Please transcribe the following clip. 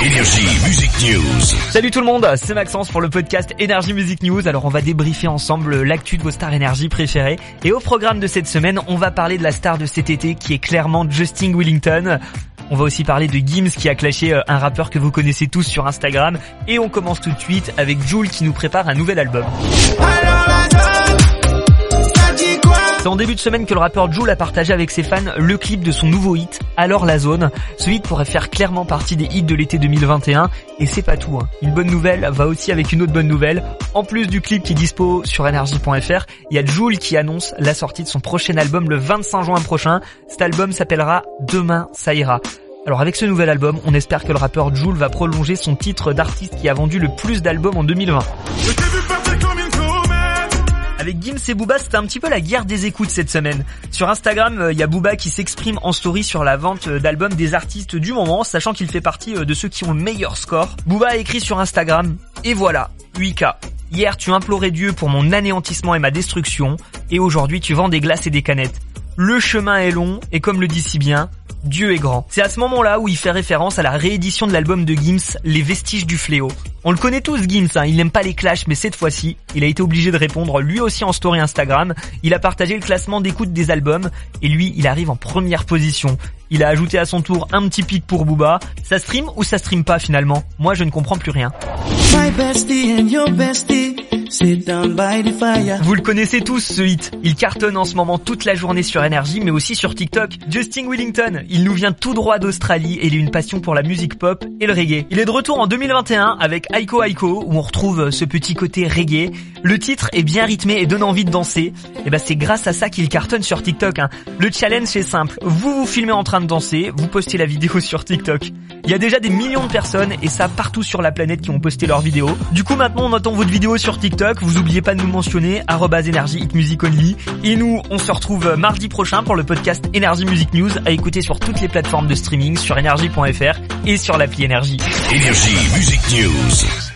Énergie Music News. Salut tout le monde, c'est Maxence pour le podcast Énergie Music News. Alors on va débriefer ensemble l'actu de vos stars énergie préférées. Et au programme de cette semaine, on va parler de la star de cet été qui est clairement Justin Willington. On va aussi parler de Gims qui a clashé euh, un rappeur que vous connaissez tous sur Instagram. Et on commence tout de suite avec Jules qui nous prépare un nouvel album. C'est en début de semaine que le rappeur Jules a partagé avec ses fans le clip de son nouveau hit, Alors la zone. Ce hit pourrait faire clairement partie des hits de l'été 2021 et c'est pas tout. Hein. Une bonne nouvelle va aussi avec une autre bonne nouvelle. En plus du clip qui est dispo sur energy.fr, il y a Jules qui annonce la sortie de son prochain album le 25 juin prochain. Cet album s'appellera Demain ça ira. Alors avec ce nouvel album, on espère que le rappeur Jules va prolonger son titre d'artiste qui a vendu le plus d'albums en 2020. Avec Gims et Booba, c'était un petit peu la guerre des écoutes cette semaine. Sur Instagram, il euh, y a Booba qui s'exprime en story sur la vente euh, d'albums des artistes du moment, sachant qu'il fait partie euh, de ceux qui ont le meilleur score. Booba a écrit sur Instagram, et voilà, 8K. Hier, tu implorais Dieu pour mon anéantissement et ma destruction, et aujourd'hui, tu vends des glaces et des canettes. Le chemin est long, et comme le dit si bien, Dieu est grand. C'est à ce moment-là où il fait référence à la réédition de l'album de Gims, Les Vestiges du Fléau. On le connaît tous Gims, hein. il n'aime pas les clashs, mais cette fois-ci, il a été obligé de répondre lui aussi en story Instagram. Il a partagé le classement d'écoute des albums, et lui, il arrive en première position. Il a ajouté à son tour un petit pic pour Booba. Ça stream ou ça stream pas finalement? Moi je ne comprends plus rien. Vous le connaissez tous ce hit. Il cartonne en ce moment toute la journée sur énergie mais aussi sur TikTok. Justin Willington, il nous vient tout droit d'Australie et il a une passion pour la musique pop et le reggae. Il est de retour en 2021 avec Aiko Aiko où on retrouve ce petit côté reggae. Le titre est bien rythmé et donne envie de danser. Et bah c'est grâce à ça qu'il cartonne sur TikTok. Hein. Le challenge est simple. Vous vous filmez en train de danser, vous postez la vidéo sur TikTok. Il y a déjà des millions de personnes et ça partout sur la planète qui ont posté leur vidéo. Du coup maintenant on attend votre vidéo sur TikTok vous oubliez pas de nous mentionner, only. Et nous, on se retrouve mardi prochain pour le podcast Energy Music News à écouter sur toutes les plateformes de streaming, sur énergie.fr et sur l'appli. Énergie Music News.